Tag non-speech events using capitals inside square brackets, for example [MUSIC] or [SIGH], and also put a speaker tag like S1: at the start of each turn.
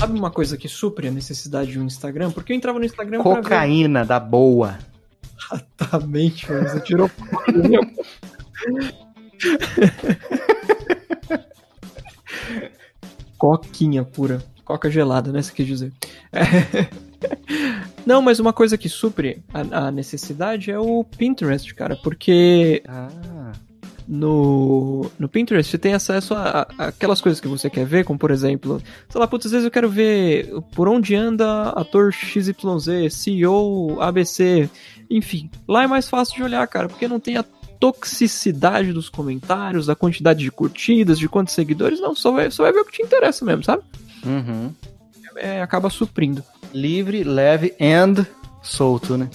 S1: sabe uma coisa que supre a necessidade de um Instagram? Porque eu entrava no Instagram.
S2: Cocaína da boa.
S1: Exatamente, mano. Você tirou [LAUGHS] Coquinha pura. Coca gelada, né? Você quer dizer. É. [LAUGHS] Não, mas uma coisa que supre a, a necessidade é o Pinterest, cara. Porque
S2: Ah.
S1: No, no Pinterest você tem acesso a, a- aquelas coisas que você quer ver, como por exemplo, sei lá, putz, às vezes eu quero ver por onde anda ator XYZ, CEO, ABC, enfim. Lá é mais fácil de olhar, cara, porque não tem a toxicidade dos comentários, a quantidade de curtidas, de quantos seguidores, não, só vai, só vai ver o que te interessa mesmo, sabe?
S2: Uhum.
S1: É, acaba suprindo.
S2: Livre, leve and solto, né?